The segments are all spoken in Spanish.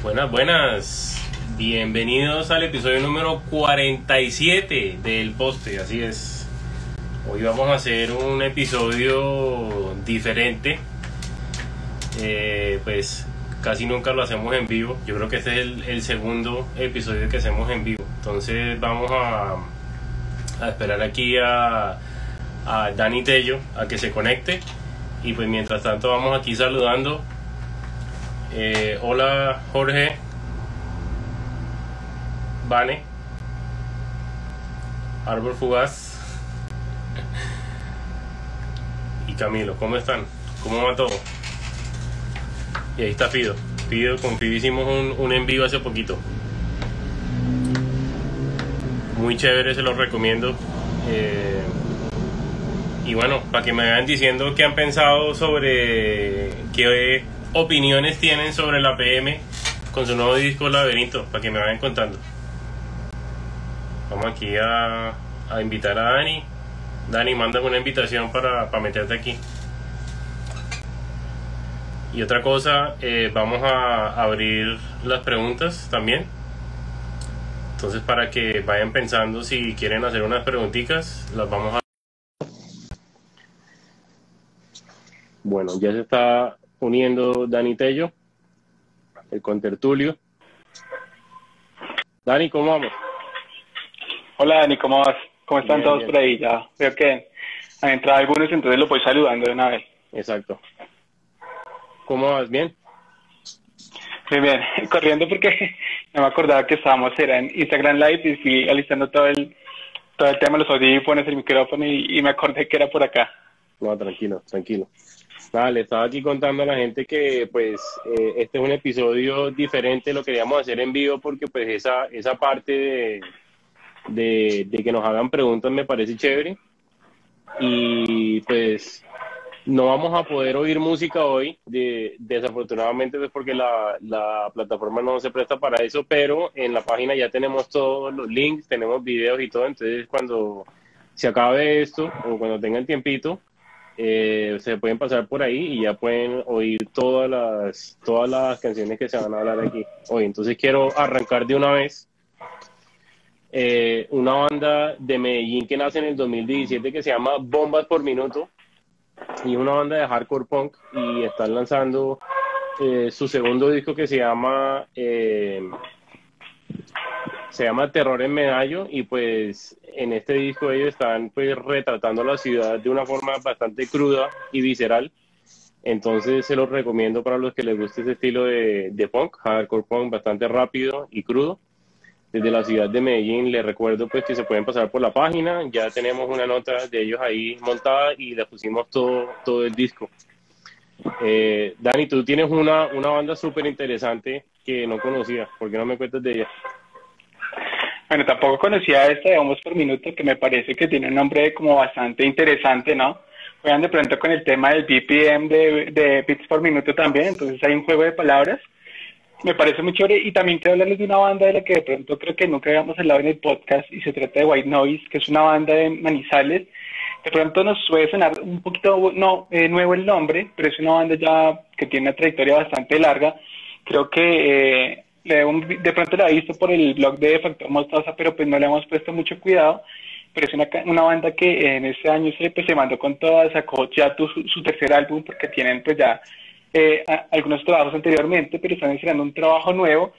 Buenas, buenas. Bienvenidos al episodio número 47 del poste, así es. Hoy vamos a hacer un episodio diferente. Eh, pues casi nunca lo hacemos en vivo. Yo creo que este es el, segundo episodio que hacemos en vivo. Entonces vamos a, a esperar aquí a, a Dani Tello a que se conecte. Y pues mientras tanto vamos aquí saludando. Eh, hola Jorge. Vane. Árbol Fugaz. Y Camilo, ¿cómo están? ¿Cómo va todo? Y ahí está Fido. Fido, con Fido hicimos un, un en vivo hace poquito. Muy chévere, se los recomiendo. Eh, y bueno, para que me vayan diciendo qué han pensado sobre qué opiniones tienen sobre la PM con su nuevo disco Laberinto, para que me vayan contando. Vamos aquí a, a invitar a Dani. Dani, mándame una invitación para, para meterte aquí. Y otra cosa, eh, vamos a abrir las preguntas también. Entonces, para que vayan pensando si quieren hacer unas preguntitas, las vamos a... Bueno, ya se está uniendo Dani Tello, el contertulio. Dani, ¿cómo vamos? Hola Dani, ¿cómo vas? ¿Cómo están Bien, todos bien. por ahí? Ya veo que han entrado algunos, entonces los voy saludando de una vez. Exacto. ¿Cómo vas? ¿Bien? Bien, bien, corriendo porque no me acordaba que estábamos, era en Instagram Live y fui alistando todo el, todo el tema, los audífonos, el micrófono y, y me acordé que era por acá. No, tranquilo, tranquilo. Nada, le estaba aquí contando a la gente que pues eh, este es un episodio diferente, lo queríamos hacer en vivo porque pues esa, esa parte de, de, de que nos hagan preguntas me parece chévere. Y pues no vamos a poder oír música hoy, de, desafortunadamente pues porque la, la plataforma no se presta para eso, pero en la página ya tenemos todos los links, tenemos videos y todo, entonces cuando se acabe esto o cuando tengan tiempito, eh, se pueden pasar por ahí y ya pueden oír todas las, todas las canciones que se van a hablar aquí hoy. Entonces quiero arrancar de una vez eh, una banda de Medellín que nace en el 2017 que se llama Bombas por Minuto y una banda de hardcore punk y están lanzando eh, su segundo disco que se llama eh, se llama Terror en Medallo y pues en este disco ellos están pues retratando la ciudad de una forma bastante cruda y visceral entonces se los recomiendo para los que les guste ese estilo de, de punk, hardcore punk bastante rápido y crudo desde la ciudad de Medellín. Les recuerdo pues que se pueden pasar por la página, ya tenemos una nota de ellos ahí montada y le pusimos todo, todo el disco. Eh, Dani, tú tienes una, una banda súper interesante que no conocía, ¿por qué no me cuentas de ella? Bueno, tampoco conocía esta de Vamos por Minuto, que me parece que tiene un nombre como bastante interesante, ¿no? Juegan de pronto con el tema del BPM de, de bits por minuto también, entonces hay un juego de palabras. Me parece muy chévere y también quiero hablarles de una banda de la que de pronto creo que nunca habíamos hablado en el podcast y se trata de White Noise, que es una banda de Manizales. De pronto nos puede sonar un poquito no, eh, nuevo el nombre, pero es una banda ya que tiene una trayectoria bastante larga. Creo que eh, le- un- de pronto la he visto por el blog de Factor Mostaza, pero pues no le hemos puesto mucho cuidado. Pero es una, una banda que en este año se, pues, se mandó con toda, sacó ya tu- su, su tercer álbum porque tienen pues ya eh, a- algunos trabajos anteriormente, pero están estrenando un trabajo nuevo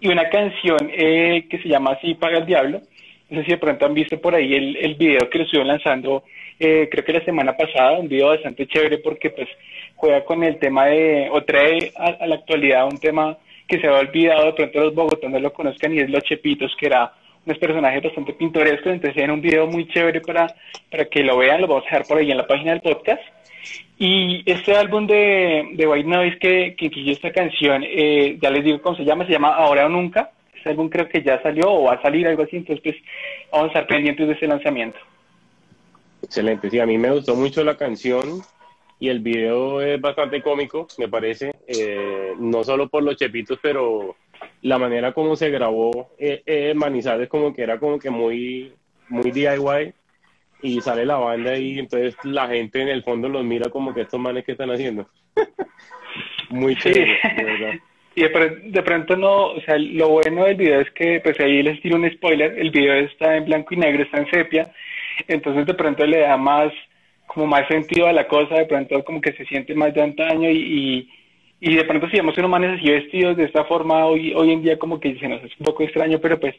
y una canción eh, que se llama Así paga el diablo. No sé si de pronto han visto por ahí el, el video que lo estuvieron lanzando, eh, creo que la semana pasada, un video bastante chévere porque pues juega con el tema de, o trae a, a la actualidad un tema que se había olvidado, de pronto los bogotanos lo conozcan y es Los Chepitos, que era unos personajes bastante pintorescos, entonces era un video muy chévere para, para que lo vean, lo vamos a dejar por ahí en la página del podcast. Y este álbum de, de White Noise que, que esta canción, eh, ya les digo cómo se llama, se llama Ahora o Nunca. Este álbum creo que ya salió o va a salir, algo así, entonces pues vamos a estar pendientes de ese lanzamiento. Excelente, sí, a mí me gustó mucho la canción y el video es bastante cómico, me parece, eh, no solo por los chepitos, pero la manera como se grabó eh, eh, Manizales como que era como que muy, muy DIY y sale la banda y entonces la gente en el fondo los mira como que estos manes que están haciendo. muy Sí. chévere, de verdad. Y de, pronto no, o sea, lo bueno del video es que, pues ahí les tiro un spoiler, el video está en blanco y negro, está en sepia, entonces de pronto le da más, como más sentido a la cosa, de pronto como que se siente más de antaño y, y, de pronto si vemos unos manes así vestidos de esta forma hoy, hoy en día como que se nos es un poco extraño, pero pues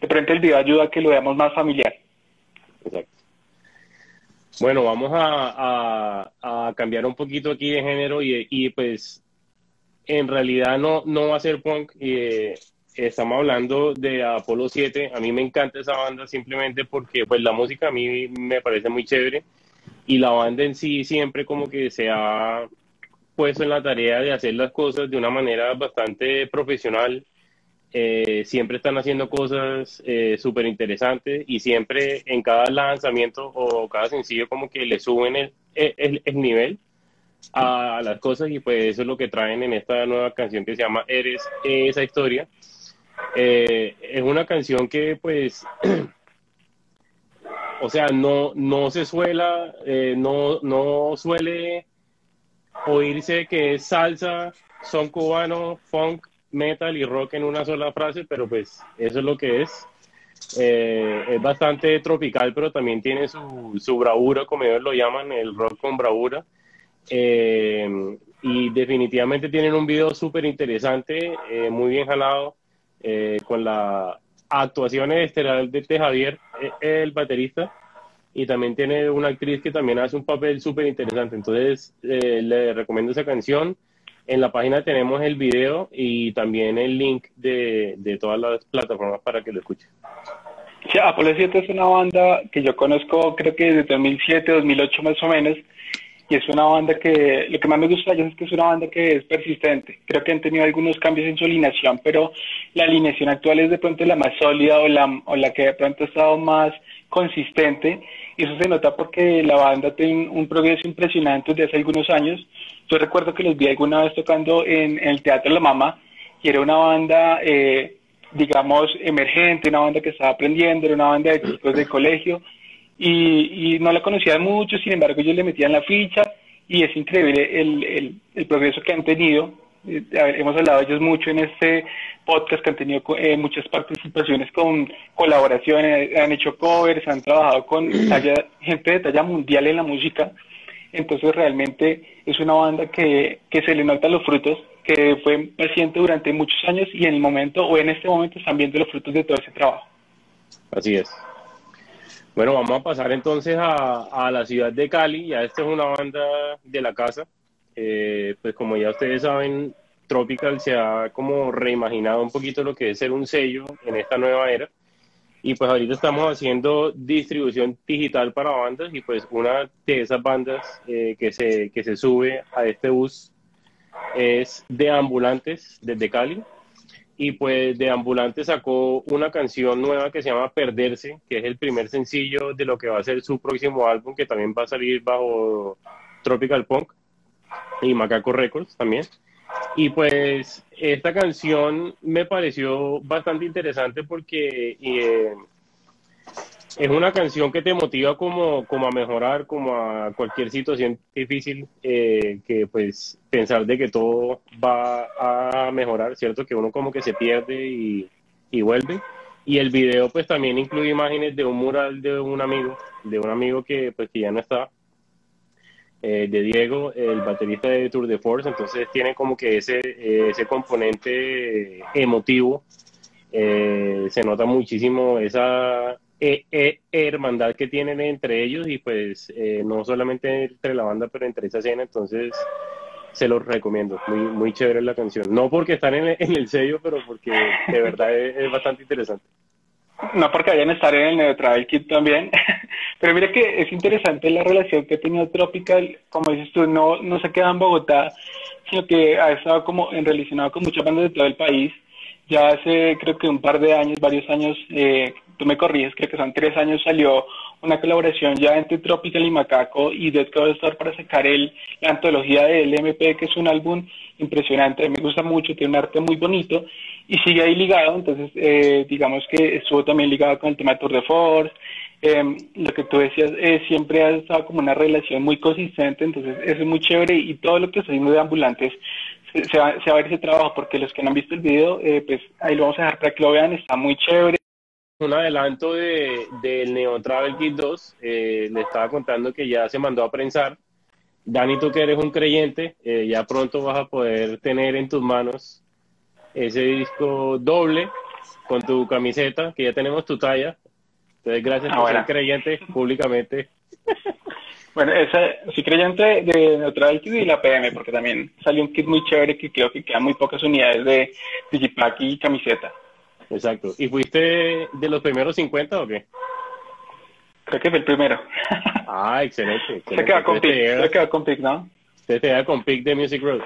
de pronto el video ayuda a que lo veamos más familiar. Exacto. Bueno, vamos a, a, cambiar un poquito aquí de género y, y pues en realidad no, no va a ser punk. Eh, estamos hablando de Apolo 7. A mí me encanta esa banda simplemente porque pues la música a mí me parece muy chévere y la banda en sí siempre como que se ha puesto en la tarea de hacer las cosas de una manera bastante profesional. Eh, siempre están haciendo cosas eh, súper interesantes y siempre en cada lanzamiento o cada sencillo como que le suben el, el, el nivel a las cosas y pues eso es lo que traen en esta nueva canción que se llama Eres esa historia. Eh, es una canción que pues, o sea, no, no se suela, eh, no, no suele oírse que es salsa, son cubano, funk, metal y rock en una sola frase, pero pues eso es lo que es. Eh, es bastante tropical, pero también tiene su, su bravura, como ellos lo llaman, el rock con bravura. Eh, y definitivamente tienen un video súper interesante, muy bien jalado, con la actuación estelar de, Javier, el baterista, y también tiene una actriz que también hace un papel súper interesante. Entonces, le recomiendo esa canción. En la página tenemos el video y también el link de, de todas las plataformas para que lo escuchen. Sí, Apolo 7 es una banda que yo conozco creo que desde 2007, 2008 más o menos, y es una banda que lo que más me gusta de ellos es que es una banda que es persistente. Creo que han tenido algunos cambios en su alineación, pero la alineación actual es de pronto la más sólida o la, o la que de pronto ha estado más consistente. Y eso se nota porque la banda tiene un progreso impresionante desde hace algunos años. Yo recuerdo que los vi alguna vez tocando en, el Teatro La Mama y era una banda, eh, digamos, emergente, una banda que estaba aprendiendo, era una banda de chicos de colegio y, y no la conocía mucho, sin embargo ellos le metían la ficha y es increíble el, el, el progreso que han tenido. Eh, hemos hablado de ellos mucho en este podcast que han tenido eh, muchas participaciones con colaboraciones, han hecho covers, han trabajado con gente de talla mundial en la música. Entonces realmente es una banda que, que se le nota los frutos, que fue paciente durante muchos años y en el momento o en este momento están viendo los frutos de todo ese trabajo. Así es. Bueno, vamos a pasar entonces a, la ciudad de Cali. Ya esta es una banda de la casa. Eh, pues como ya ustedes saben, Tropical se ha como reimaginado un poquito lo que es ser un sello en esta nueva era. Y pues ahorita estamos haciendo distribución digital para bandas y pues una de esas bandas eh, que, se, que se sube a este bus es de ambulantes desde Cali y pues de Ambulante sacó una canción nueva que se llama Perderse, que es el primer sencillo de lo que va a ser su próximo álbum, que también va a salir bajo Tropical Punk y Macaco Records también. Y pues esta canción me pareció bastante interesante porque eh, es una canción que te motiva como, como a mejorar, como a cualquier situación difícil, eh, que pues pensar de que todo va a mejorar, ¿cierto? Que uno como que se pierde y, y vuelve. Y el video pues también incluye imágenes de un mural de un amigo, de un amigo que pues que ya no está, eh, de Diego, el baterista de Tour de Force, entonces tiene como que ese, ese componente emotivo, eh, se nota muchísimo esa eh, eh, hermandad que tienen entre ellos y pues eh, no solamente entre la banda, pero entre esa escena, entonces se los recomiendo, muy, muy chévere la canción. No porque están en el, sello, pero porque de verdad es, bastante interesante. No porque vayan a estar en el Neutral Kit también, pero mira que es interesante la relación que ha tenido Tropical, como dices tú, no, no se queda en Bogotá, sino que ha estado como en relacionado con muchas bandas de todo el país. Ya hace creo que un par de años, varios años, eh, tú me corriges, creo que son tres años, salió una colaboración ya entre Tropical y Macaco y Dead Store para sacar el, la antología del MP, que es un álbum impresionante, me gusta mucho, tiene un arte muy bonito y sigue ahí ligado, entonces eh, digamos que estuvo también ligado con el tema de Tour de Force, eh, lo que tú decías, eh, siempre ha estado como una relación muy consistente, entonces eso es muy chévere y todo lo que estoy de ambulantes se, va, a ver ese trabajo, porque los que no han visto el video, eh, pues ahí lo vamos a dejar para que lo vean, está muy chévere. Un adelanto de, del Neo Travel Kit 2, eh, le estaba contando que ya se mandó a prensar. Dani, tú que eres un creyente, eh, ya pronto vas a poder tener en tus manos ese disco doble con tu camiseta, que ya tenemos tu talla. Entonces, gracias ah, por ser creyente públicamente. Bueno, ese, soy creyente de Neutral Kit y la PM, porque también salió un kit muy chévere que creo que quedan muy pocas unidades de Digipack y camiseta. Exacto. ¿Y fuiste de los primeros 50 o qué? Creo que fue el primero. Ah, excelente. Se queda con pic, se queda con pic, ¿no? Se queda con pic de Music Road.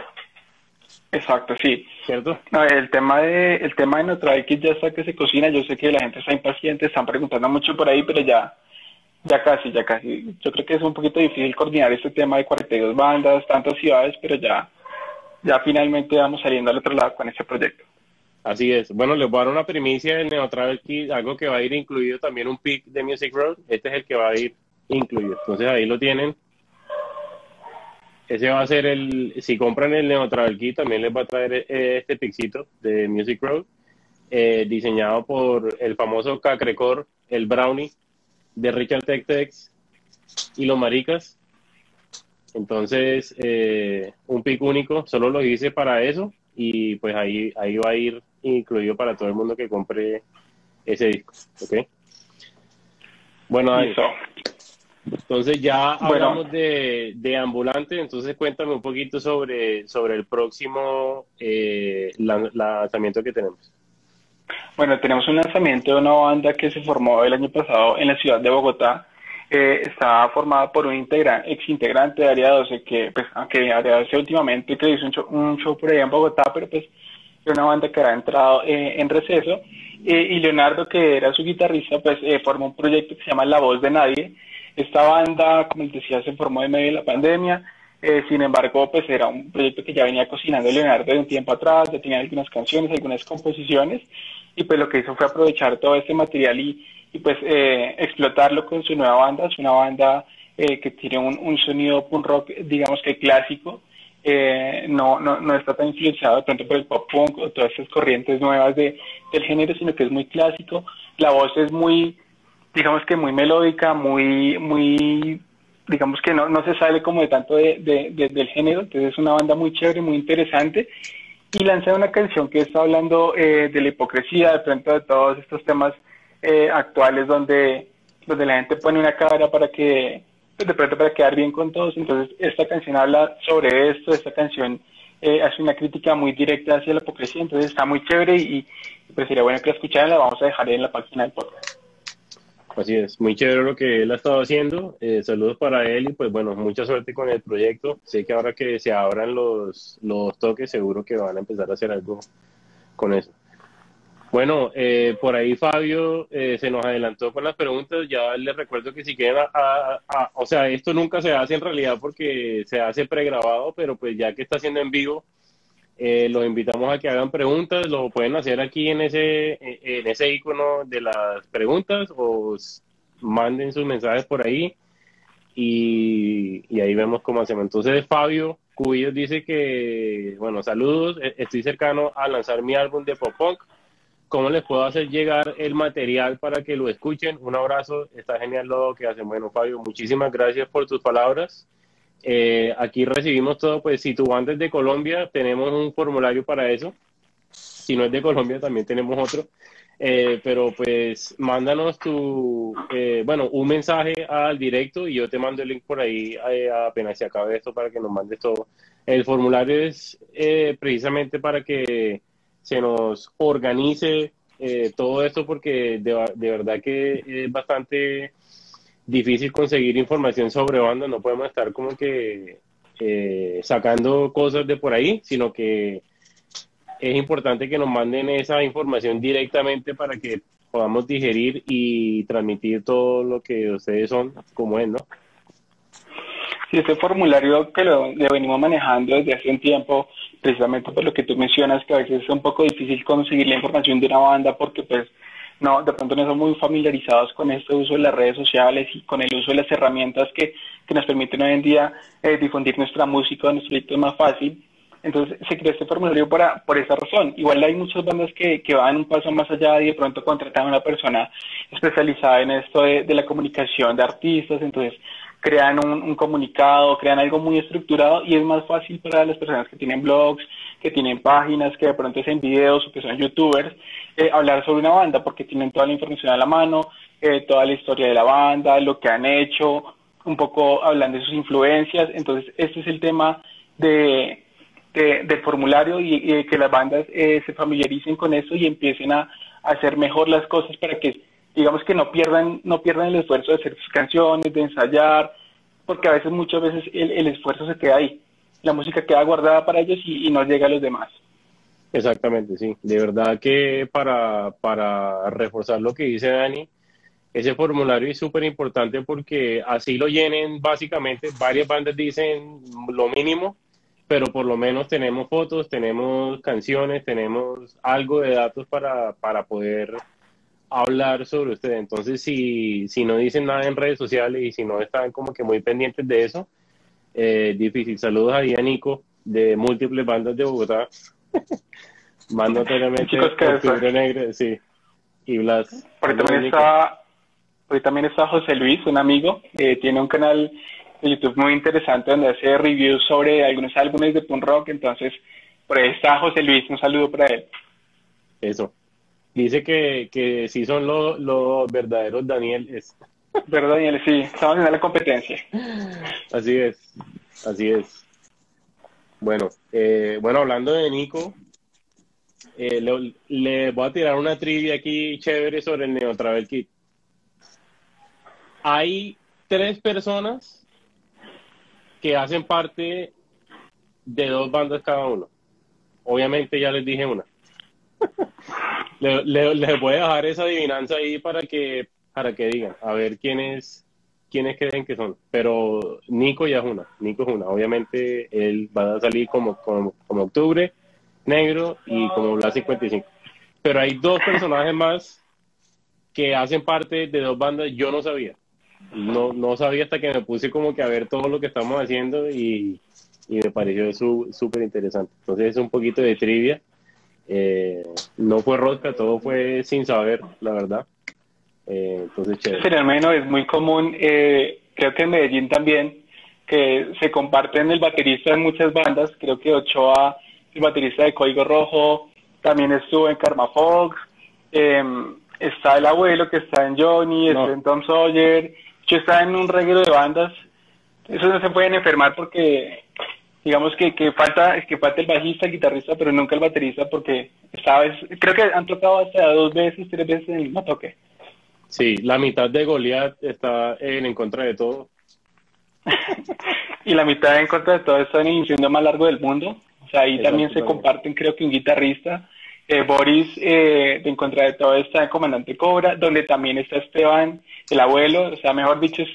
Exacto, sí. ¿Cierto? No, el tema de el tema de Neutral Kit ya está que se cocina. Yo sé que la gente está impaciente, están preguntando mucho por ahí, pero ya ya casi, ya casi. Yo creo que es un poquito difícil coordinar este tema de 42 bandas, tantas ciudades, pero ya, ya finalmente vamos saliendo al otro lado con este proyecto. Así es. Bueno, les voy a dar una primicia del Neo Travel Kit, algo que va a ir incluido también un pick de Music Road. Este es el que va a ir incluido. Entonces ahí lo tienen. Ese va a ser el, si compran el Neo Travel Kit, también les va a traer eh, este piccito de Music Road, eh, diseñado por el famoso Cacrecor, el Brownie, de Richard Tech y los maricas. Entonces, eh, un pick único, solo lo hice para eso y pues ahí, ahí va a ir incluido para todo el mundo que compre ese disco. ¿Ok? Bueno, entonces ya hablamos de, de, ambulante, entonces cuéntame un poquito sobre, sobre el próximo eh, lanzamiento que tenemos. Bueno, tenemos un lanzamiento de una banda que se formó el año pasado en la ciudad de Bogotá. Eh, está formada por un integra ex integrante de Área 12, que, pues, aunque Área 12 últimamente que hizo un show, por ahí en Bogotá, pero pues una banda que había entrado eh, en receso. Eh, y Leonardo, que era su guitarrista, pues eh, formó un proyecto que se llama La Voz de Nadie. Esta banda, como les decía, se formó en medio de la pandemia. Eh, sin embargo, pues era un proyecto que ya venía cocinando Leonardo de un tiempo atrás, ya tenía algunas canciones, algunas composiciones, y pues lo que hizo fue aprovechar todo este material y, y pues eh, explotarlo con su nueva banda. Es una banda que tiene un, un, sonido punk rock, digamos que clásico, eh, no, no, no está tan influenciado de pronto por el pop punk o todas esas corrientes nuevas de, del género, sino que es muy clásico. La voz es muy, digamos que muy melódica, muy, muy, digamos que no, no se sale como de tanto de, de, del género, entonces es una banda muy chévere, muy interesante y lanzé una canción que está hablando eh, de la hipocresía, de pronto de todos estos temas eh, actuales donde, donde la gente pone una cara para que, pues, de pronto para quedar bien con todos. Entonces, esta canción habla sobre esto, esta canción eh, hace una crítica muy directa hacia la hipocresía, entonces está muy chévere y, pues sería bueno que la escucharan, la vamos a dejar en la página del podcast. Así es, muy chévere lo que él ha estado haciendo. Eh, saludos para él y pues bueno, mucha suerte con el proyecto. Sé que ahora que se abran los, los toques, seguro que van a empezar a hacer algo con eso. Bueno, eh, por ahí Fabio eh, se nos adelantó con las preguntas. Ya les recuerdo que si quieren, o sea, esto nunca se hace en realidad porque se hace pregrabado, pero pues ya que está haciendo en vivo, eh, los invitamos a que hagan preguntas, lo pueden hacer aquí en ese, en ese icono de las preguntas o manden sus mensajes por ahí y, y ahí vemos cómo hacemos. Entonces Fabio Cubillos dice que, bueno, saludos, e-, estoy cercano a lanzar mi álbum de pop punk. ¿Cómo les puedo hacer llegar el material para que lo escuchen? Un abrazo, está genial lo que hacen. Bueno, Fabio, muchísimas gracias por tus palabras. Eh, aquí recibimos todo, pues si tu banda es de Colombia, tenemos un formulario para eso. Si no es de Colombia, también tenemos otro. Eh, pero pues mándanos tu, eh, bueno, un mensaje al directo y yo te mando el link por ahí apenas se acabe esto para que nos mandes todo. El formulario es precisamente para que se nos organice todo esto porque de, de verdad que es bastante difícil conseguir información sobre bandas, no podemos estar como que eh, sacando cosas de por ahí, sino que es importante que nos manden esa información directamente para que podamos digerir y transmitir todo lo que ustedes son, como es, ¿no? Sí, este formulario que lo, venimos manejando desde hace un tiempo, precisamente por lo que tú mencionas, que a veces es un poco difícil conseguir la información de una banda porque pues no, de pronto no son muy familiarizados con este uso de las redes sociales y con el uso de las herramientas que, que nos permiten hoy en día eh, difundir nuestra música, nuestro proyecto más fácil. Entonces se creó este formulario para, por esa razón. Igual hay muchas bandas que, que van un paso más allá y de pronto contratan a una persona especializada en esto de, de la comunicación de artistas, entonces crean un, un, comunicado, crean algo muy estructurado y es más fácil para las personas que tienen blogs, que tienen páginas, que de pronto hacen videos o que son youtubers, eh, hablar sobre una banda porque tienen toda la información a la mano, eh, toda la historia de la banda, lo que han hecho, un poco hablando de sus influencias. Entonces, este es el tema de, de del formulario y, y, de que las bandas eh, se familiaricen con eso y empiecen a hacer mejor las cosas para que digamos que no pierdan, no pierdan el esfuerzo de hacer sus canciones, de ensayar, porque a veces, muchas veces el, el esfuerzo se queda ahí. La música queda guardada para ellos y, y, no llega a los demás. Exactamente, sí. De verdad que para, para reforzar lo que dice Dani, ese formulario es súper importante porque así lo llenen básicamente. Varias bandas dicen lo mínimo, pero por lo menos tenemos fotos, tenemos canciones, tenemos algo de datos para, para poder hablar sobre usted. Entonces, si, si no dicen nada en redes sociales y si no están como que muy pendientes de eso, eh, difícil. Saludos ahí a Nico de múltiples bandas de Bogotá. Mando realmente Octubre Negro, sí. Y Blas. Por también está, por también está José Luis, un amigo, eh, tiene un canal de YouTube muy interesante donde hace reviews sobre algunos álbumes de punk rock, entonces por ahí está José Luis, un saludo para él. Eso. Dice que, que sí son los lo verdaderos Danieles. Verdad, Daniel, sí, estamos en la competencia. Así es, así es. Bueno, eh, bueno, hablando de Nico, eh, le, le, voy a tirar una trivia aquí chévere sobre el Neo Travel Kit. Hay tres personas que hacen parte de dos bandas cada uno. Obviamente ya les dije una. Le, le, voy a dejar esa adivinanza ahí para que para que digan, a ver quiénes quiénes creen que son. Pero Nico ya es una, Nico es una. Obviamente él va a salir como, como, como Octubre, Negro y como Blas 55. Pero hay dos personajes más que hacen parte de dos bandas, yo no sabía. No, no sabía hasta que me puse como que a ver todo lo que estamos haciendo y, y me pareció súper interesante. Entonces es un poquito de trivia. Eh, no fue rosca, todo fue sin saber, la verdad. Eh, entonces, chévere. Fenómeno es muy común, eh, creo que en Medellín también, que se comparten el baterista en muchas bandas. Creo que Ochoa, el baterista de Código Rojo, también estuvo en Karma Fox. Eh, está el abuelo que está en Johnny, no. está en Tom Sawyer. Yo está en un reguero de bandas. Eso no se pueden enfermar porque digamos que, que falta que falta el bajista, el guitarrista, pero nunca el baterista porque sabes, creo que han tocado hasta dos veces, tres veces en el mismo toque. Sí, la mitad de Goliath está en, en contra de todo. y la mitad en contra de todo está en el incendio más largo del mundo. O sea, ahí también se comparten, creo que un guitarrista. Eh, Boris, eh, de en contra de todo, está en Comandante Cobra, donde también está Esteban, el abuelo. O sea, mejor dicho, es,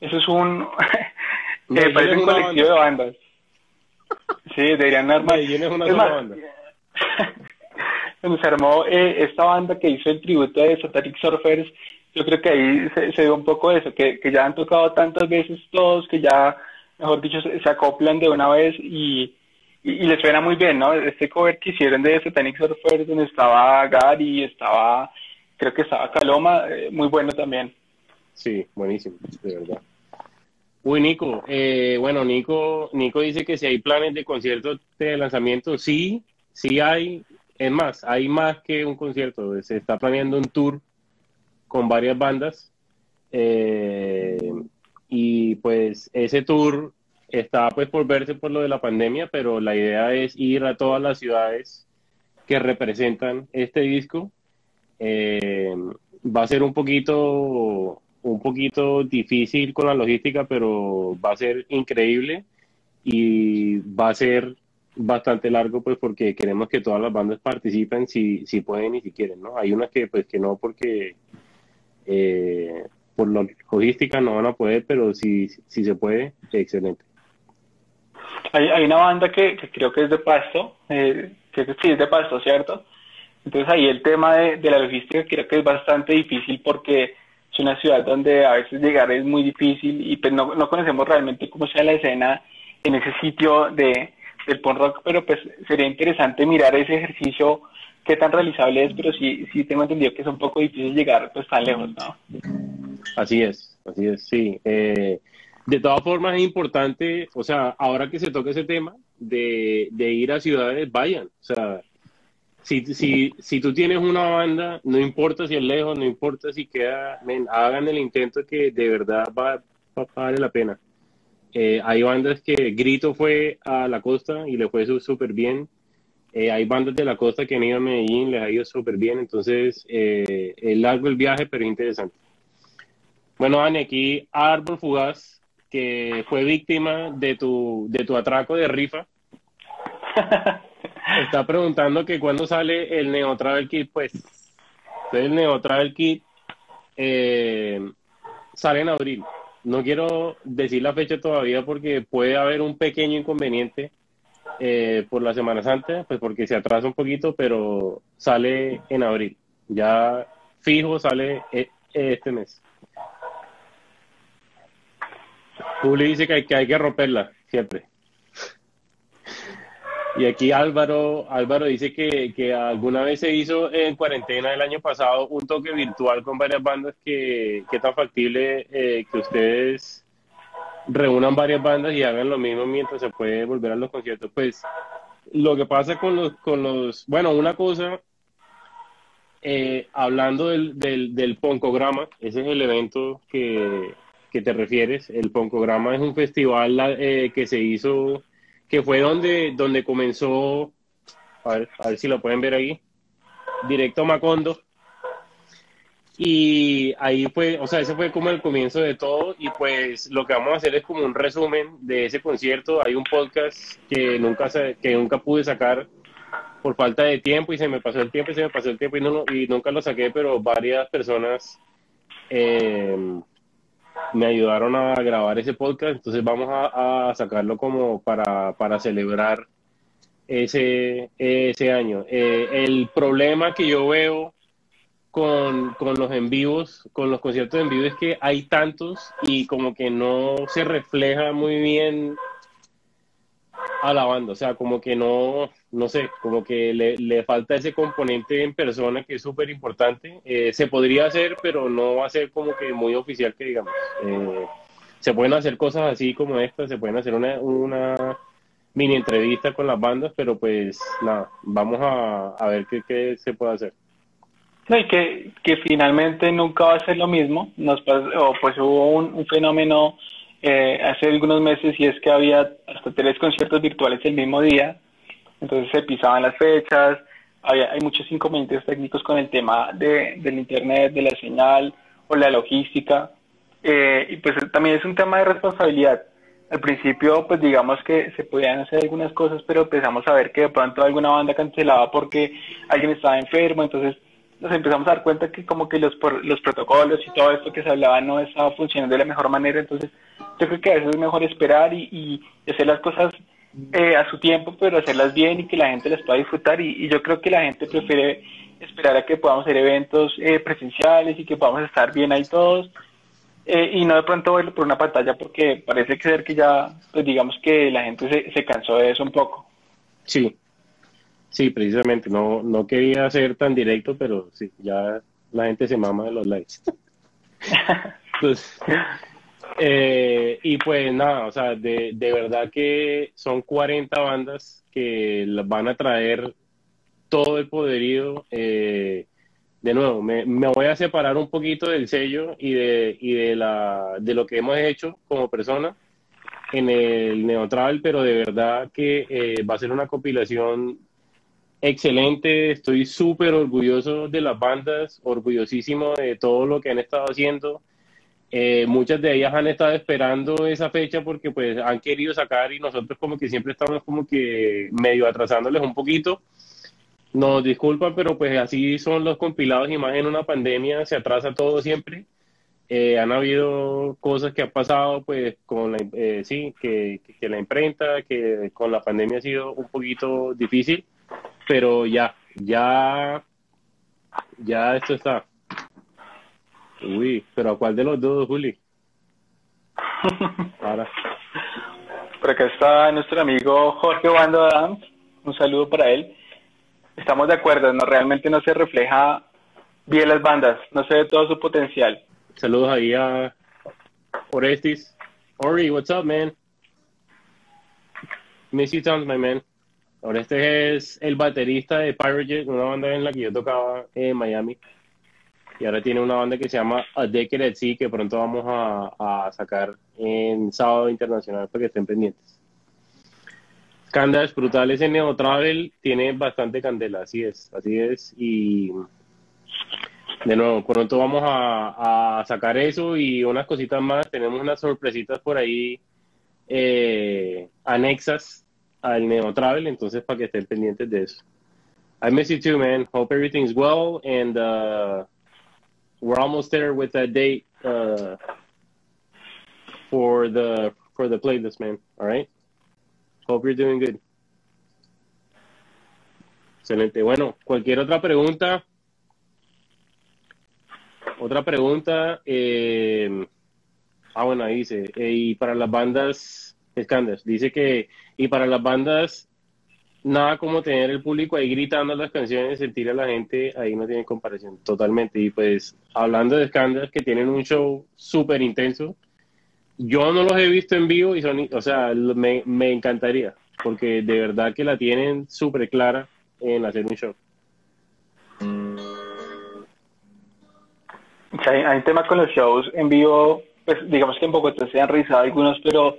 eso es un. eh, parece un colectivo de bandas. Sí, deberían armar. es una es más, banda. se armó eh, esta banda que hizo el tributo de Satanic Surfers, yo creo que ahí se, se dio un poco eso, que, que, ya han tocado tantas veces todos, que ya, mejor dicho, se, se acoplan de una vez y, y, y, les suena muy bien, ¿no? Este cover que hicieron de Satanic Surfers, donde estaba Gary, estaba, creo que estaba Caloma, eh, muy bueno también. Sí, buenísimo, de verdad. Uy, Nico, eh, bueno, Nico, Nico dice que si hay planes de conciertos de lanzamiento, sí, sí hay, es más, hay más que un concierto. Se está planeando un tour con varias bandas. Eh, y pues ese tour está pues por verse por lo de la pandemia, pero la idea es ir a todas las ciudades que representan este disco. Eh, va a ser un poquito un poquito difícil con la logística, pero va a ser increíble y va a ser bastante largo pues porque queremos que todas las bandas participen si, si pueden y si quieren, ¿no? Hay unas que pues que no porque eh, por la logística no van a poder, pero si, si se puede, excelente. Hay, hay una banda que, que creo que es de Pasto, eh, que sí es de Pasto, ¿cierto? Entonces ahí el tema de, de la logística creo que es bastante difícil porque es una ciudad donde a veces llegar es muy difícil y pues no, no conocemos realmente cómo sea la escena en ese sitio de, del punk rock, pero pues sería interesante mirar ese ejercicio, qué tan realizable es, pero sí, sí tengo entendido que es un poco difícil llegar pues tan lejos, ¿no? Así es, así es, sí. Eh, de todas formas es importante, o sea, ahora que se toca ese tema de, de ir a ciudades, vayan, o sea, si, si, si tú tienes una banda, no importa si es lejos, no importa si queda, hagan el intento que de verdad va, va, vale la pena. Eh, hay bandas que Grito fue a la costa y le fue súper bien. Eh, hay bandas de la costa que han ido a Medellín, les ha ido súper bien. Entonces, eh, es largo el viaje, pero es interesante. Bueno, Dani, aquí Árbol Fugaz, que fue víctima de tu, de tu atraco de rifa. Está preguntando que cuándo sale el Neo Travel Kit, pues. El Neo Travel Kit eh, sale en abril. No quiero decir la fecha todavía porque puede haber un pequeño inconveniente eh, por la Semana Santa, pues porque se atrasa un poquito, pero sale en abril. Ya fijo sale eh, este mes. Juli dice que hay, que hay que romperla siempre. Y aquí Álvaro, Álvaro dice que, que, alguna vez se hizo en cuarentena el año pasado un toque virtual con varias bandas que, que tan factible eh, que ustedes reúnan varias bandas y hagan lo mismo mientras se puede volver a los conciertos. Pues lo que pasa con los, con los bueno, una cosa, eh, hablando del, del, del Poncograma, ese es el evento que, que te refieres, el Poncograma es un festival eh, que se hizo que fue donde, donde comenzó, a ver, a ver si lo pueden ver ahí, directo Macondo. Y ahí fue, o sea, ese fue como el comienzo de todo y pues lo que vamos a hacer es como un resumen de ese concierto. Hay un podcast que nunca, que nunca pude sacar por falta de tiempo y se me pasó el tiempo y se me pasó el tiempo y, no, nunca lo saqué, pero varias personas eh, me ayudaron a grabar ese podcast, entonces vamos a, sacarlo como para, para celebrar ese, ese año. Eh, el problema que yo veo con, con, los en vivos, con los conciertos en vivo, es que hay tantos y como que no se refleja muy bien a la banda, o sea, como que no, no sé, como que le, le falta ese componente en persona que es súper importante. Eh, se podría hacer, pero no va a ser como que muy oficial que digamos. Eh, se pueden hacer cosas así como esta, se pueden hacer una, una mini entrevista con las bandas, pero pues nada, vamos a, a ver qué, qué, se puede hacer. No, y que, que finalmente nunca va a ser lo mismo. Nos, o pues hubo un, un fenómeno eh, hace algunos meses y es que había hasta tres conciertos virtuales el mismo día, entonces se pisaban las fechas, había, hay muchos inconvenientes técnicos con el tema de, del internet, de la señal o la logística, eh, y pues también es un tema de responsabilidad. Al principio, pues digamos que se podían hacer algunas cosas, pero empezamos a ver que de pronto alguna banda cancelaba porque alguien estaba enfermo, entonces nos empezamos a dar cuenta que como que los, los protocolos y todo esto que se hablaba no estaba funcionando de la mejor manera, entonces yo creo que a veces es mejor esperar y, y hacer las cosas eh, a su tiempo, pero hacerlas bien y que la gente las pueda disfrutar y, yo creo que la gente prefiere esperar a que podamos hacer eventos eh, presenciales y que podamos estar bien ahí todos eh, y no de pronto verlo por una pantalla porque parece ser que ya, pues digamos que la gente se, se cansó de eso un poco. Sí, Sí, precisamente, no, no quería ser tan directo, pero sí, ya la gente se mama de los likes. pues, eh, y pues nada, o sea, de, de verdad que son 40 bandas que van a traer todo el poderío. Eh, de nuevo, me, me, voy a separar un poquito del sello y de, y de, la, de lo que hemos hecho como persona en el Neutral, pero de verdad que eh, va a ser una compilación excelente, estoy súper orgulloso de las bandas, orgullosísimo de todo lo que han estado haciendo. Eh, muchas de ellas han estado esperando esa fecha porque pues han querido sacar y nosotros como que siempre estamos como que medio atrasándoles un poquito. Nos disculpan, pero pues así son los compilados y más en una pandemia se atrasa todo siempre. Eh, han habido cosas que han pasado pues con la, eh, sí, que, que la imprenta, que con la pandemia ha sido un poquito difícil pero ya, ya, ya esto está. Uy, pero ¿a cuál de los dos, Juli? Ahora. Por acá está nuestro amigo Jorge Bando Adams. Un saludo para él. Estamos de acuerdo, no realmente no se refleja bien las bandas, no se ve todo su potencial. Saludos ahí a Orestis. Ori, what's up, man? Miss you tons, my man. Orestes es el baterista de Pirate Jet, una banda en la que yo tocaba en Miami. Y ahora tiene una banda que se llama A Decade at Sea, que pronto vamos a, a sacar en Sábado Internacional para que estén pendientes. Candas brutales en Neo Travel, tiene bastante candela, así es, así es. Y de nuevo, pronto vamos a, a sacar eso y unas cositas más. Tenemos unas sorpresitas por ahí eh, anexas al Neo Travel, entonces para que estén pendientes de eso. I miss you too, man. Hope everything's well and uh, we're almost there with that date uh, for the for the playlist, man. All right. Hope you're doing good. Excelente. Bueno, cualquier otra pregunta. Otra pregunta. Eh, ah, bueno, ahí dice. Eh, y para las bandas, Scanders, dice que. Y para las bandas, nada como tener el público ahí gritando las canciones, sentir a la gente, ahí no tiene comparación, totalmente. Y pues, hablando de Scanders, que tienen un show súper intenso yo no los he visto en vivo y son, o sea, me, me encantaría, porque de verdad que la tienen súper clara en hacer un show. hay, hay un tema con los shows en vivo, pues digamos que en Bogotá se han realizado algunos, pero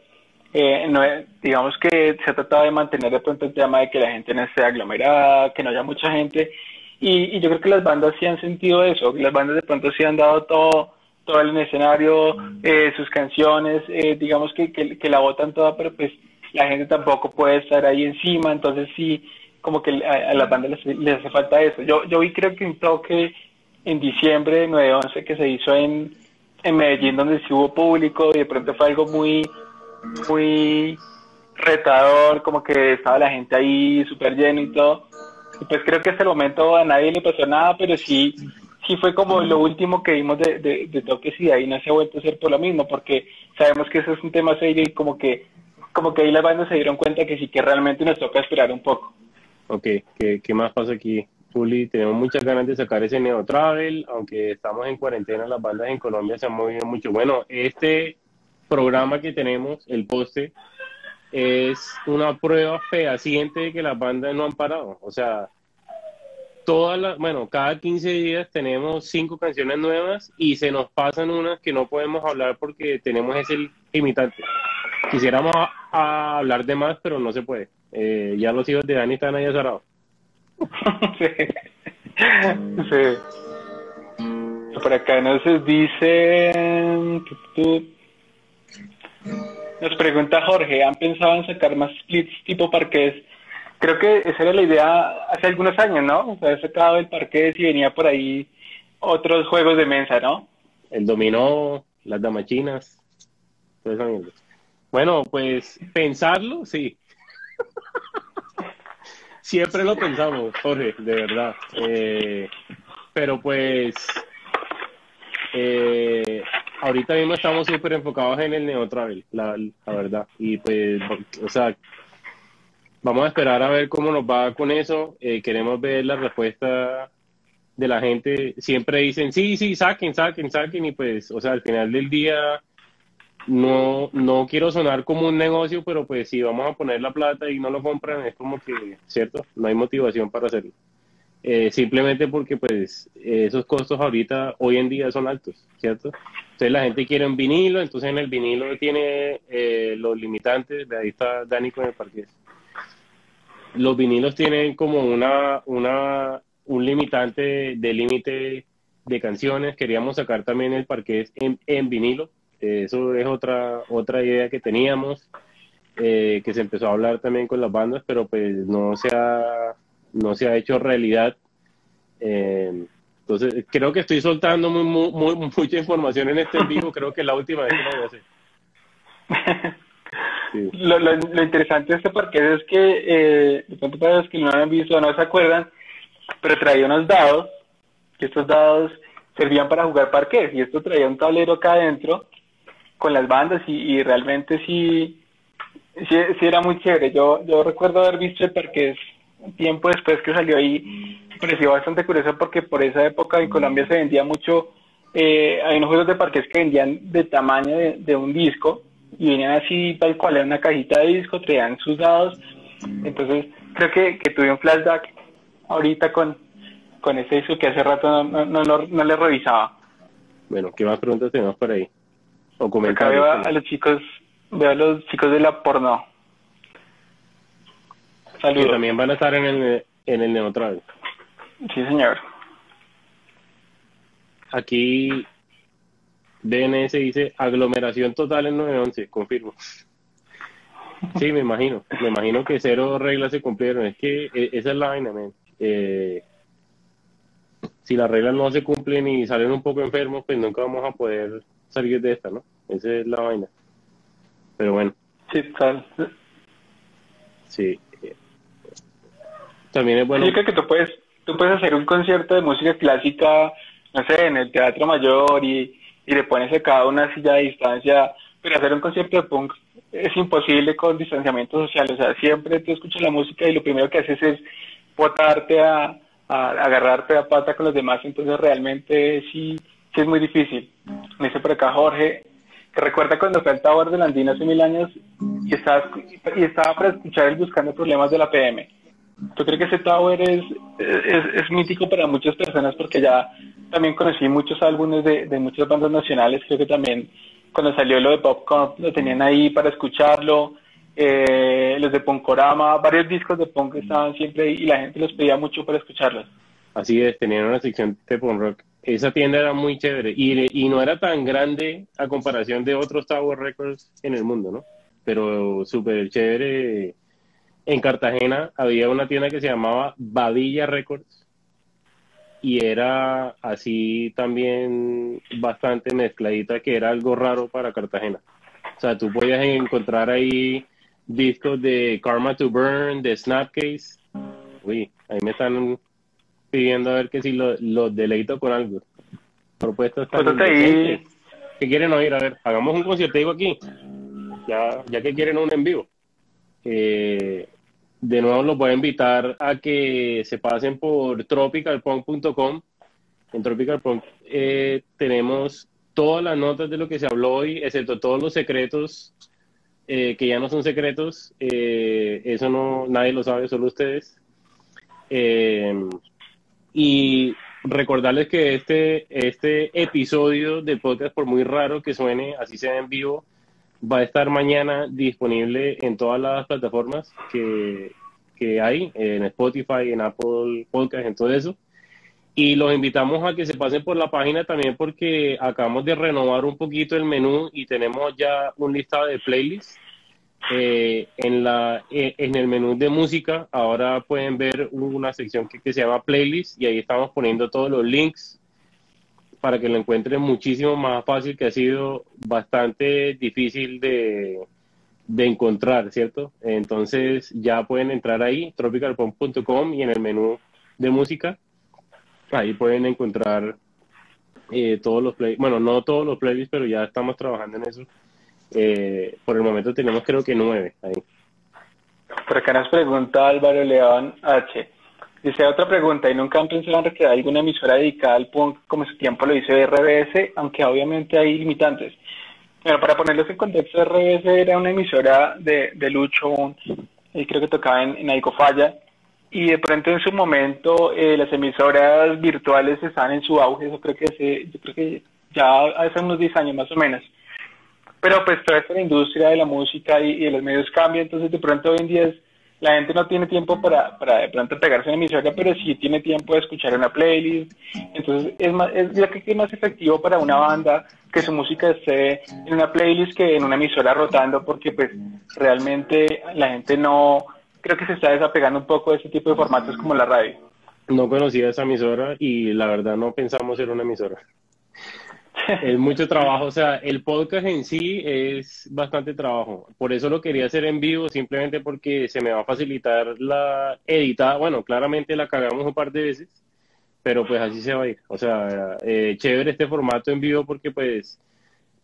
eh, no, digamos que se ha tratado de mantener de pronto el tema de que la gente no esté aglomerada, que no haya mucha gente, y, yo creo que las bandas sí han sentido eso, las bandas de pronto sí han dado todo todo el escenario, eh, sus canciones, eh, digamos que, que, la votan toda, pero pues la gente tampoco puede estar ahí encima, entonces sí, como que a, las bandas les, hace falta eso. Yo, yo vi creo que un toque en diciembre de 9-11 que se hizo en, en Medellín, donde sí hubo público y de pronto fue algo muy, muy retador, como que estaba la gente ahí súper lleno y todo. Y pues creo que hasta el momento a nadie le pasó nada, pero sí sí fue como lo último que vimos de, de, toques y de ahí no se ha vuelto a hacer por lo mismo, porque sabemos que eso es un tema serio y como que, como que ahí las bandas se dieron cuenta que sí que realmente nos toca esperar un poco. Ok, ¿qué, qué más pasa aquí? Juli, tenemos muchas ganas de sacar ese Neo Travel, aunque estamos en cuarentena, las bandas en Colombia se han movido mucho. Bueno, este programa que tenemos, el poste, es una prueba fehaciente de que las bandas no han parado. O sea, todas las, bueno, cada 15 días tenemos cinco canciones nuevas y se nos pasan unas que no podemos hablar porque tenemos ese limitante. Quisiéramos hablar de más, pero no se puede. Eh, ya los hijos de Dani están ahí azarados. sí. sí. Por acá nos dice... Nos pregunta Jorge, ¿han pensado en sacar más splits tipo parques creo que esa era la idea hace algunos años, ¿no? O sea, sacado el parque y venía por ahí otros juegos de mesa, ¿no? El dominó, las damachinas, todo eso. Bueno, pues pensarlo, sí. Siempre lo pensamos, Jorge, de verdad. Eh, pero pues, eh, ahorita mismo estamos súper enfocados en el Neo Travel, la, la verdad. Y pues, o sea, Vamos a esperar a ver cómo nos va con eso. Eh, queremos ver la respuesta de la gente. Siempre dicen, sí, sí, saquen, saquen, saquen. Y pues, o sea, al final del día, no, no quiero sonar como un negocio, pero pues si vamos a poner la plata y no lo compran, es como que, ¿cierto? No hay motivación para hacerlo. Eh, simplemente porque pues esos costos ahorita, hoy en día son altos, ¿cierto? Entonces la gente quiere un vinilo, entonces en el vinilo tiene eh, los limitantes, de ahí está Dani con el parque los vinilos tienen como una, una, un limitante de límite de canciones. Queríamos sacar también el parqués en, en vinilo. Eso es otra, otra idea que teníamos, eh, que se empezó a hablar también con las bandas, pero pues no se ha, no se ha hecho realidad. Eh, entonces, creo que estoy soltando muy, muy, mucha información en este vivo. Creo que la última vez que lo voy a hacer. Lo, lo, interesante de este parque es que, eh, de pronto para los que no lo han visto o no se acuerdan, pero traía unos dados, que estos dados servían para jugar parques, y esto traía un tablero acá adentro con las bandas, y, realmente sí, Sí, sí, era muy chévere. Yo, yo recuerdo haber visto el parque tiempo después que salió ahí. Pareció bastante curioso porque por esa época en Colombia se vendía mucho. Eh, hay unos juegos de parques que vendían de tamaño de, un disco y venían así tal cual, en una cajita de disco, traían sus dados. Entonces, creo que, que tuve un flashback ahorita con, con ese disco que hace rato no, no, no, le revisaba. Bueno, ¿qué más preguntas tenemos por ahí? O comentarios. Acá veo a los chicos Veo a los chicos de la porno. Saludos. Que también van a estar en el, en el neutral. Sí, señor. Aquí DNS dice aglomeración total en 911, confirmo. Sí, me imagino. Me imagino que cero reglas se cumplieron. Es que e, esa es la vaina, eh, si las reglas no se cumplen y salen un poco enfermos, pues nunca vamos a poder salir de esta, ¿no? Esa es la vaina. Pero bueno. Sí, tal. Sí. También es bueno. Yo creo que tú puedes, tú puedes hacer un concierto de música clásica, no sé, en el Teatro Mayor y, y le pones a cada una silla de distancia, pero hacer un concierto de punk es imposible con distanciamiento social. O sea, siempre tú escuchas la música y lo primero que haces es botarte a, a agarrarte a pata con los demás, entonces realmente sí, sí es muy difícil. Me dice por acá Jorge, que recuerda cuando fue al Tower de Landina hace mil años y estaba, y estaba para escuchar el Buscando Problemas de la PM. Yo creo que ese Tower es, es, mítico para muchas personas porque ya también conocí muchos álbumes de, de muchas bandas nacionales. Creo que también cuando salió lo de Popcorn lo tenían ahí para escucharlo. Eh, los de Punkorama, varios discos de punk estaban siempre ahí y la gente los pedía mucho para escucharlos. Así es, tenían una sección de punk rock esa tienda era muy chévere y, y, no era tan grande a comparación de otros Tower Records en el mundo, ¿no? Pero súper chévere. En Cartagena había una tienda que se llamaba Badilla Records y era así también bastante mezcladita, que era algo raro para Cartagena. O sea, tú podías encontrar ahí discos de Karma to Burn, de Snapcase. Uy, ahí me están pidiendo a ver que si los lo deleito con algo. Propuestas tan ¿Qué quieren oír? A ver, hagamos un concierto aquí. Ya, ya que quieren un en vivo. Eh, de nuevo los voy a invitar a que se pasen por tropicalpunk.com. En Tropicalpunk eh, tenemos todas las notas de lo que se habló hoy, excepto todos los secretos eh, que ya no son secretos. eso no nadie lo sabe, solo ustedes. Y recordarles que este, este episodio de podcast, por muy raro que suene, así sea en vivo, va a estar mañana disponible en todas las plataformas que, que hay, en Spotify, en Apple Podcast, en todo eso. Y los invitamos a que se pasen por la página también porque acabamos de renovar un poquito el menú y tenemos ya un listado de playlists eh, en, la, eh, en el menú de música ahora pueden ver una sección que, se llama playlist y ahí estamos poniendo todos los links para que lo encuentren muchísimo más fácil que ha sido bastante difícil de, de encontrar, ¿cierto? Entonces ya pueden entrar ahí, tropicalpop.com y en el menú de música, ahí pueden encontrar eh, todos los playlists, bueno, no todos los playlists, pero ya estamos trabajando en eso eh, por el momento tenemos creo que nueve ahí. Por acá nos pregunta Álvaro León H. Dice otra pregunta, ¿y nunca han pensado en recrear alguna emisora dedicada al punk como su tiempo lo hizo RBS, aunque obviamente hay limitantes? Bueno, para ponerlos en contexto, RBS era una emisora de, de Lucho, y creo que tocaba en, en Falla, y de pronto en su momento eh, las emisoras virtuales están en su auge, eso creo que hace, yo creo que ya hace unos 10 años más o menos. Pero pues toda esta industria de la música y, de los medios cambia, entonces de pronto hoy en día es, la gente no tiene tiempo para, para de pronto pegarse en emisora, pero sí tiene tiempo de escuchar una playlist. Entonces es más, es, que es más efectivo para una banda que su música esté en una playlist que en una emisora rotando, porque pues realmente la gente no, creo que se está desapegando un poco de ese tipo de formatos como la radio. No conocía esa emisora y la verdad no pensamos en una emisora. es mucho trabajo, o sea, el podcast en sí es bastante trabajo. Por eso lo quería hacer en vivo, simplemente porque se me va a facilitar la editada. Bueno, claramente la cagamos un par de veces, pero pues así se va a ir. O sea, eh, chévere este formato en vivo porque pues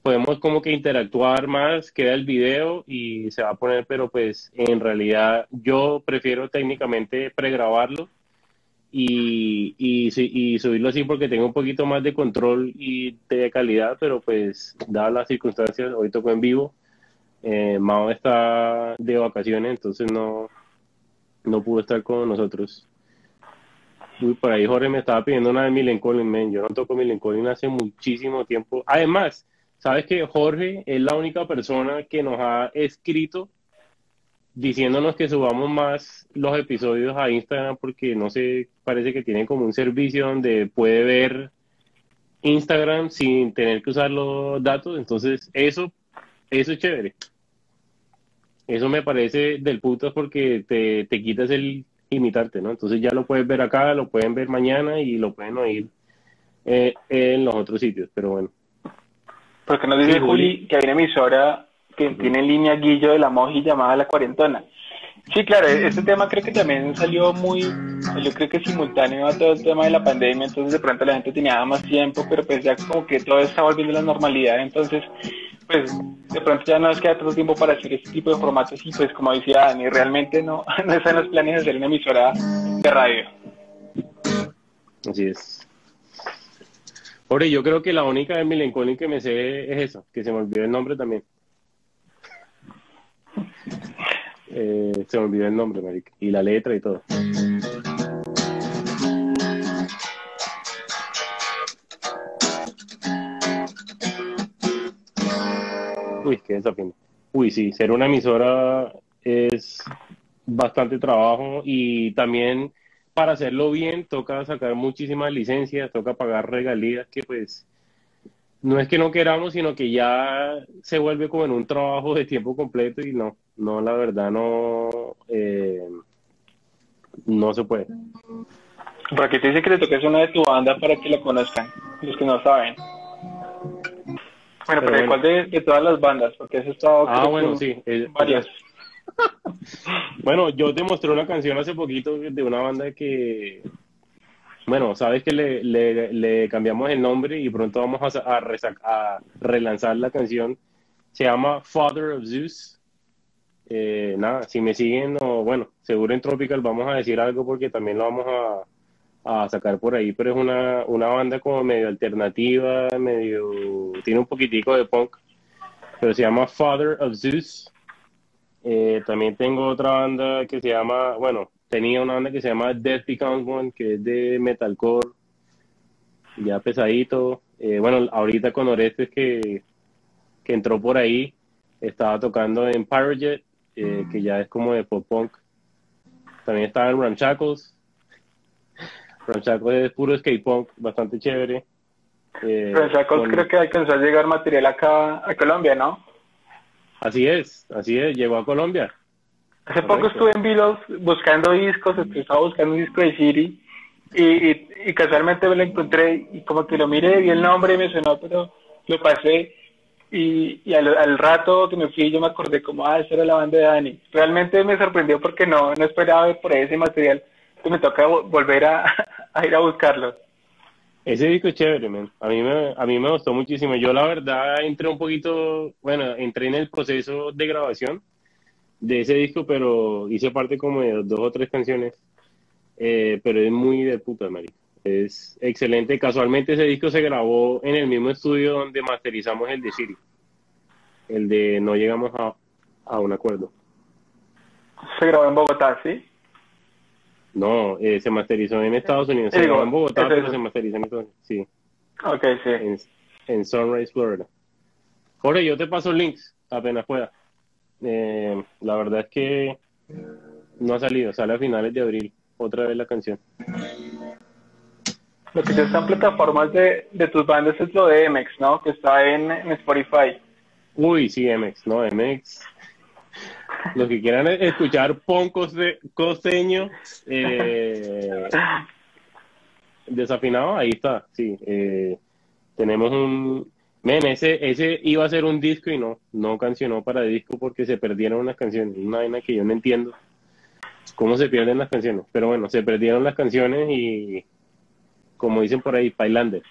podemos como que interactuar más, queda el video y se va a poner, pero pues en realidad yo prefiero técnicamente pregrabarlo y, y, y, subirlo así porque tengo un poquito más de control y de calidad, pero pues dadas las circunstancias, hoy tocó en vivo, eh, Mao está de vacaciones, entonces no, no pudo estar con nosotros. Uy, por ahí Jorge me estaba pidiendo una de Milen Collins, yo no toco Milen Collins hace muchísimo tiempo. Además, sabes que Jorge es la única persona que nos ha escrito diciéndonos que subamos más los episodios a Instagram porque no sé, parece que tiene como un servicio donde puede ver Instagram sin tener que usar los datos, entonces eso, eso es chévere. Eso me parece del puto porque te, te quitas el imitarte, ¿no? Entonces ya lo puedes ver acá, lo pueden ver mañana y lo pueden oír eh, en los otros sitios, pero bueno. Porque nos dice Juli que hay una emisora que tiene en línea Guillo de la Moji llamada La Cuarentona. Sí, claro, este tema creo que también salió muy, yo creo que simultáneo a todo el tema de la pandemia, entonces de pronto la gente tenía más tiempo, pero pues ya como que todo está volviendo a la normalidad, entonces pues de pronto ya no nos queda todo tiempo para hacer este tipo de formatos y pues como decía Dani, realmente no, no están los planes de hacer una emisora de radio. Así es. Ore, yo creo que la única de Milenconi que me sé es eso, que se me olvidó el nombre también. Eh, se me olvidó el nombre, marica, y la letra y todo. Uy, qué desafío. Uy, sí, ser una emisora es bastante trabajo y también para hacerlo bien toca sacar muchísimas licencias, toca pagar regalías que pues no es que no queramos, sino que ya se vuelve como en un trabajo de tiempo completo y no, no, la verdad no, eh, no se puede. ¿Para qué te dice que le toques una de tu banda para que la conozcan? Los que no saben. Bueno, pero, ¿cuál de, todas las bandas? Porque eso está... Ah, bueno, sí. varias. bueno, yo te mostré una canción hace poquito de una banda que... Bueno, sabes que le, le, cambiamos el nombre y pronto vamos a, a, relanzar la canción. Se llama Father of Zeus. Eh, nada, si me siguen, bueno, seguro en Tropical vamos a decir algo porque también lo vamos a, a sacar por ahí, pero es una, una banda como medio alternativa, medio, tiene un poquitico de punk, pero se llama Father of Zeus. Eh, también tengo otra banda que se llama, bueno, tenía una banda que se llama Death Becomes One, que es de metalcore, ya pesadito. Eh, bueno, ahorita con Orestes que, que entró por ahí, estaba tocando en Pyrojet, eh, que ya es como de pop punk. También estaba en Ranchacos, Ranchacos es puro skate punk, bastante chévere. Eh, creo que alcanzó a llegar material acá a Colombia, ¿no? Así es, así es, llegó a Colombia. Hace poco estuve en Vilos buscando discos, estaba buscando un disco de Siri y, y, casualmente me lo encontré y como que lo miré, vi el nombre y me sonó, pero lo pasé y, y al, rato que me fui yo me acordé como, ah, esa era la banda de Dani. Realmente me sorprendió porque no, no esperaba por ese material que me toca volver a, ir a buscarlo. Ese disco es chévere, man. A mí, me, a mí me gustó muchísimo. Yo la verdad entré un poquito, bueno, entré en el proceso de grabación de ese disco, pero hice parte como de dos o tres canciones. Eh, pero es muy de puta, marica. Es excelente. Casualmente ese disco se grabó en el mismo estudio donde masterizamos el de Siri. El de No llegamos a, a un acuerdo. Se grabó en Bogotá, ¿sí? No, eh, se masterizó en Estados Unidos. Se grabó en Bogotá, pero se masterizó en Estados Unidos. Sí. Ok, sí. En, Sunrise, Florida. Jorge, yo te paso links apenas pueda. Eh, la verdad es que no ha salido, sale a finales de abril. Otra vez la canción. Lo que ya está en plataformas de, de tus bandas es lo de MX, ¿no? Que está en, en Spotify. Uy, sí, MX, ¿no? MX los que quieran escuchar poncos de costeño eh, desafinado, ahí está, sí. Eh, tenemos un... Men, ese, ese iba a ser un disco y no, no cancionó para disco porque se perdieron unas canciones. Una vaina que yo no entiendo cómo se pierden las canciones. Pero bueno, se perdieron las canciones y, como dicen por ahí, Pailander.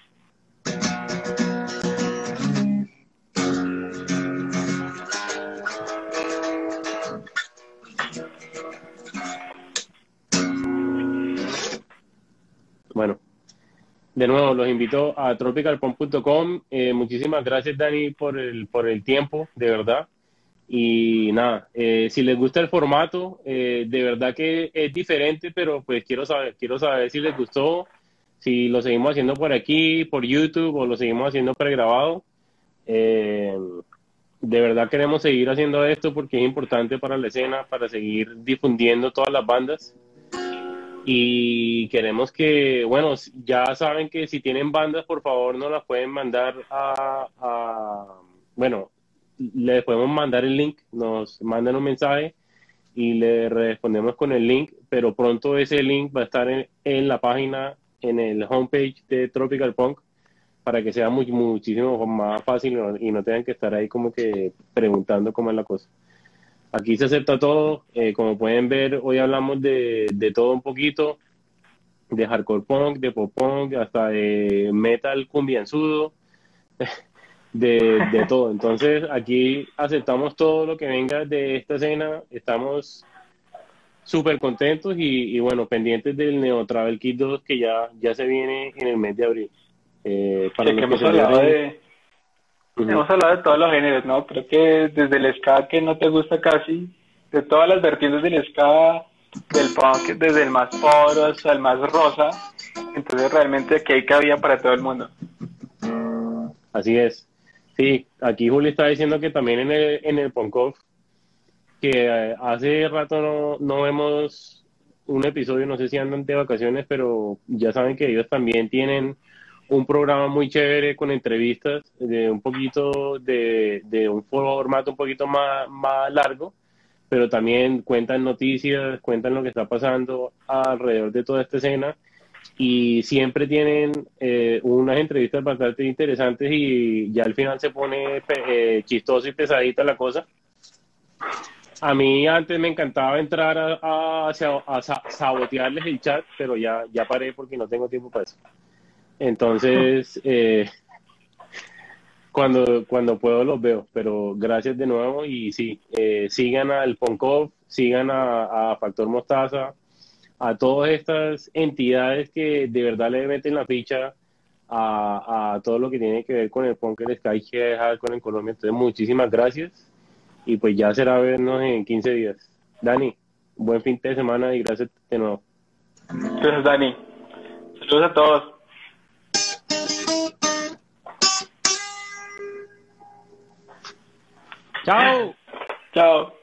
Bueno, de nuevo los invito a tropicalpon.com. Eh, muchísimas gracias, Dani, por el, por el tiempo, de verdad. Y nada, eh, si les gusta el formato, eh, de verdad que es diferente, pero pues quiero saber, quiero saber si les gustó, si lo seguimos haciendo por aquí, por YouTube o lo seguimos haciendo pregrabado. Eh, de verdad queremos seguir haciendo esto porque es importante para la escena, para seguir difundiendo todas las bandas. Y queremos que, bueno, ya saben que si tienen bandas, por favor, nos las pueden mandar a, a bueno, le podemos mandar el link, nos mandan un mensaje y le respondemos con el link, pero pronto ese link va a estar en, la página, en el homepage de Tropical Punk, para que sea muy, muchísimo más fácil y no tengan que estar ahí como que preguntando cómo es la cosa. Aquí se acepta todo, eh, como pueden ver, hoy hablamos de, de todo un poquito, de hardcore punk, de pop punk, hasta de metal cumbianzudo. de, de todo. Entonces, aquí aceptamos todo lo que venga de esta escena. Estamos súper contentos y, y, bueno, pendientes del Neo Travel Kit 2 que ya, ya se viene en el mes de abril. Eh, para que hemos, hablado de, hemos hablado de todos los géneros, ¿no? Creo que desde el ska que no te gusta casi, de todas las vertientes del ska, del punk, desde el más poro hasta el más rosa, entonces realmente aquí hay cabida para todo el mundo. Así es. Sí, aquí Juli está diciendo que también en el, en el Ponkov, que eh, hace rato no, no vemos un episodio, no sé si andan de vacaciones, pero ya saben que ellos también tienen un programa muy chévere con entrevistas de un poquito de, de un formato un poquito más, más largo, pero también cuentan noticias, cuentan lo que está pasando alrededor de toda esta escena y siempre tienen eh, unas entrevistas bastante interesantes y ya al final se pone eh, chistoso y pesadita la cosa. A mí antes me encantaba entrar a, a, sabotearles el chat, pero ya, ya paré porque no tengo tiempo para eso. Entonces, eh, cuando, cuando puedo los veo, pero gracias de nuevo y sí, sigan al Ponkov, sigan a, Factor Mostaza, a todas estas entidades que de verdad le meten la ficha a, a todo lo que tiene que ver con el punk, el sky, con el Colombia. Entonces, muchísimas gracias y pues ya será vernos en 15 días. Dani, buen fin de semana y gracias de nuevo. Gracias, Dani. Saludos a todos. Chao. Chao.